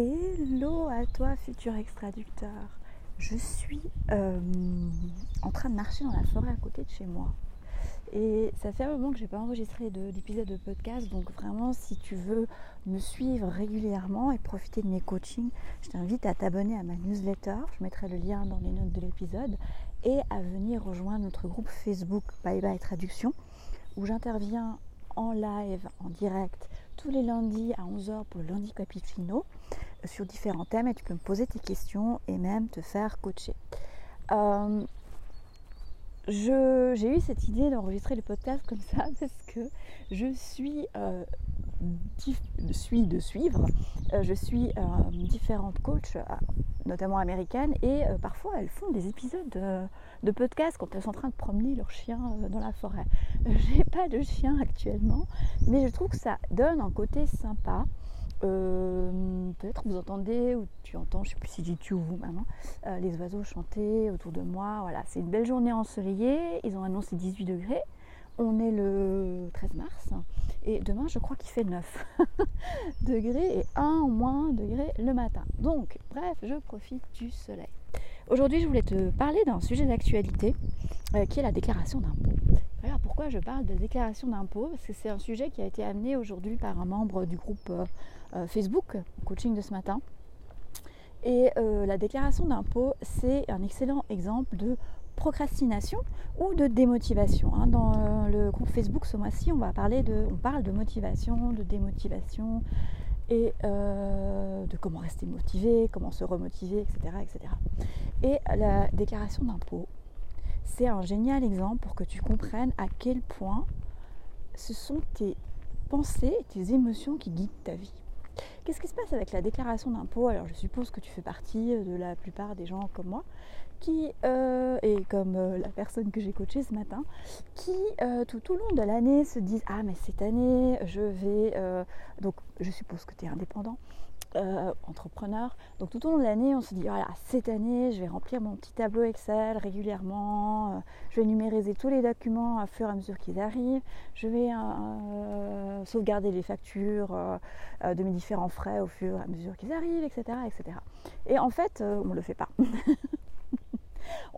Hello à toi futur extraducteur. Je suis euh, en train de marcher dans la forêt à côté de chez moi. Et ça fait un moment que je n'ai pas enregistré d'épisode de, podcast. Donc vraiment si tu veux me suivre régulièrement et profiter de mes coachings, je t'invite à t'abonner à ma newsletter. Je mettrai le lien dans les notes de l'épisode. Et à venir rejoindre notre groupe Facebook Bye Bye Traduction où j'interviens en live, en direct, tous les lundis à 11h pour le lundi cappuccino sur différents thèmes et tu peux me poser tes questions et même te faire coacher. Euh, j'ai eu cette idée d'enregistrer le podcast comme ça parce que je suis, euh, suis de suivre, euh, je suis différentes coachs, notamment américaines, et parfois elles font des épisodes de podcast quand elles sont en train de promener leur chien dans la forêt. J'ai pas de chien actuellement, mais je trouve que ça donne un côté sympa euh, peut-être vous entendez ou tu entends, je ne sais plus si j'ai tu ou vous maintenant, euh, les oiseaux chanter autour de moi. Voilà, c'est une belle journée ensoleillée. Ils ont annoncé 18 degrés. On est le 13 mars et demain je crois qu'il fait 9 degrés et 1 ou moins degrés le matin. Donc bref, je profite du soleil. Aujourd'hui je voulais te parler d'un sujet d'actualité euh, qui est la déclaration d'impôt. Pourquoi je parle de déclaration d'impôt Parce que c'est un sujet qui a été amené aujourd'hui par un membre du groupe euh, Facebook, coaching de ce matin. Et euh, la déclaration d'impôt, c'est un excellent exemple de procrastination ou de démotivation. Hein. Dans euh, le groupe Facebook ce mois-ci, on va parler de, on parle de motivation, de démotivation et de comment rester motivé, comment se remotiver, etc., etc. Et la déclaration d'impôt, c'est un génial exemple pour que tu comprennes à quel point ce sont tes pensées, tes émotions qui guident ta vie. Qu'est-ce qui se passe avec la déclaration d'impôt? Alors je suppose que tu fais partie de la plupart des gens comme moi, qui, euh, et comme euh, la personne que j'ai coachée ce matin, qui euh, tout au long de l'année se disent Ah mais cette année je vais... donc je suppose que tu es indépendant. Euh, entrepreneur. Donc tout au long de l'année, on se dit voilà, cette année, je vais remplir mon petit tableau Excel régulièrement, euh, je vais numériser tous les documents à fur et à mesure qu'ils arrivent, je vais euh, sauvegarder les factures de mes différents frais au fur et à mesure qu'ils arrivent, etc., etc. Et en fait, on ne le fait pas.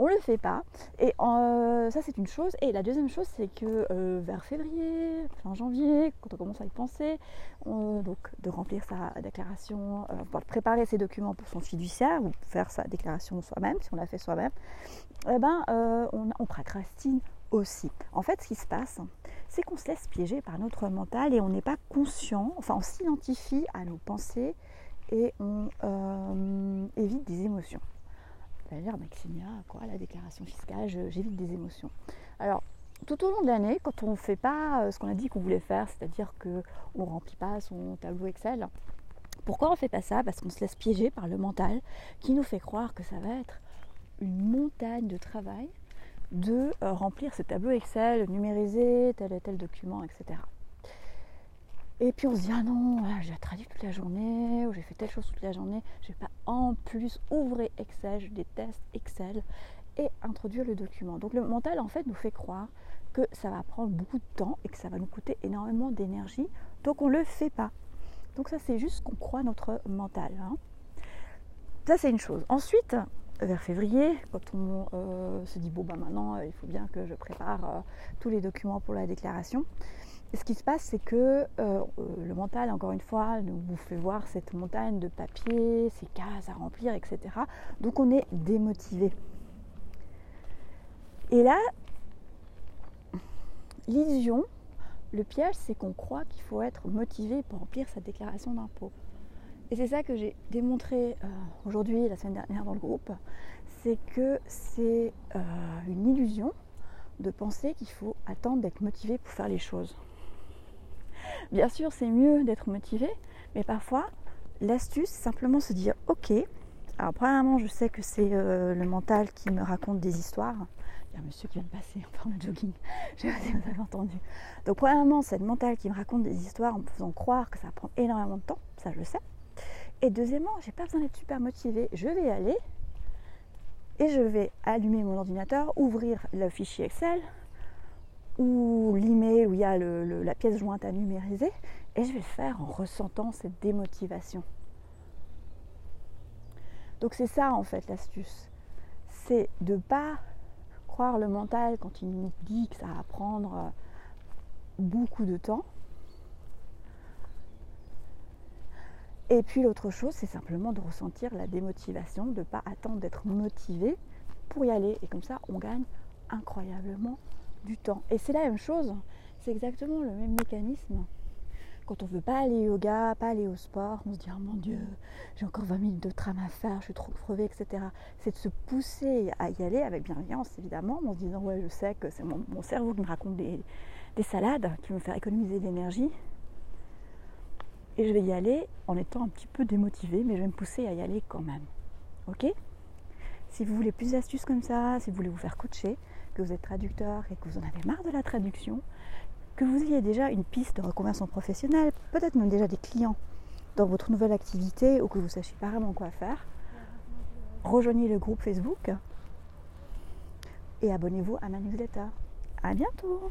On le fait pas. Et euh, ça, c'est une chose. Et la deuxième chose, c'est que euh, vers février, fin janvier, quand on commence à y penser, donc de remplir sa déclaration, euh, préparer ses documents pour son fiduciaire ou faire sa déclaration soi-même, si on l'a fait soi-même, eh ben, on, on procrastine aussi. En fait, ce qui se passe, c'est qu'on se laisse piéger par notre mental et on n'est pas conscient, enfin, on s'identifie à nos pensées et on évite des émotions. D'ailleurs, Maximia, quoi, la déclaration fiscale, j'évite des émotions. Alors, tout au long de l'année, quand on ne fait pas euh, ce qu'on a dit qu'on voulait faire, c'est-à-dire qu'on ne remplit pas son tableau Excel, pourquoi on ne fait pas ça? Parce qu'on se laisse piéger par le mental qui nous fait croire que ça va être une montagne de travail de euh, remplir ce tableau Excel, numériser tel et tel document, etc. Et puis on se dit ah non, j'ai traduit toute la journée, ou j'ai fait telle chose toute la journée, je vais pas en plus ouvrir Excel, je déteste Excel, et introduire le document. Donc le mental en fait nous fait croire que ça va prendre beaucoup de temps et que ça va nous coûter énormément d'énergie, donc on ne le fait pas. Donc ça c'est juste qu'on croit notre mental. Hein. Ça c'est une chose. Ensuite, vers février, quand on euh, se dit bon ben maintenant il faut bien que je prépare euh, tous les documents pour la déclaration, ce qui se passe, c'est que euh, euh, le mental, encore une fois, nous fait voir cette montagne de papier, ces cases à remplir, etc. Donc on est démotivé. Et là, l'illusion, le piège, c'est qu'on croit qu'il faut être motivé pour remplir sa déclaration d'impôt. Et c'est ça que j'ai démontré euh, aujourd'hui, la semaine dernière dans le groupe, c'est que c'est une illusion de penser qu'il faut attendre d'être motivé pour faire les choses. Bien sûr, c'est mieux d'être motivé, mais parfois, l'astuce, c'est simplement se dire ok. Alors, premièrement, je sais que c'est euh, le mental qui me raconte des histoires. Il y a un monsieur qui vient de passer en parlant de jogging. Je sais pas si vous avez entendu. Donc, premièrement, c'est le mental qui me raconte des histoires en me faisant croire que ça prend énormément de temps. Ça, je le sais. Et deuxièmement, j'ai pas besoin d'être super motivé. Je vais aller et je vais allumer mon ordinateur, ouvrir le fichier Excel, ou a la pièce jointe à numériser et je vais le faire en ressentant cette démotivation. Donc c'est ça en fait l'astuce. C'est de pas croire le mental quand il nous dit que ça va prendre euh, beaucoup de temps. Et puis l'autre chose, c'est simplement de ressentir la démotivation, de ne pas attendre d'être motivé pour y aller. Et comme ça, on gagne incroyablement du temps. Et c'est la même chose, c'est exactement le même mécanisme. Quand on ne veut pas aller au yoga, pas aller au sport, on se dit oh mon Dieu, j'ai encore 20 minutes de tram à faire, je suis trop crevée, etc. C'est de se pousser à y aller avec bienveillance évidemment, en se disant ouais je sais que c'est mon, cerveau qui me raconte des, des salades, qui va me faire économiser de l'énergie. Et je vais y aller en étant un petit peu démotivée, mais je vais me pousser à y aller quand même. Ok? Si vous voulez plus d'astuces comme ça, si vous voulez vous faire coacher, que vous êtes traducteur et que vous en avez marre de la traduction, que vous ayez déjà une piste de reconversion professionnelle, peut-être même déjà des clients dans votre nouvelle activité ou que vous sachiez pas vraiment quoi faire, rejoignez le groupe Facebook et abonnez-vous à ma newsletter. À bientôt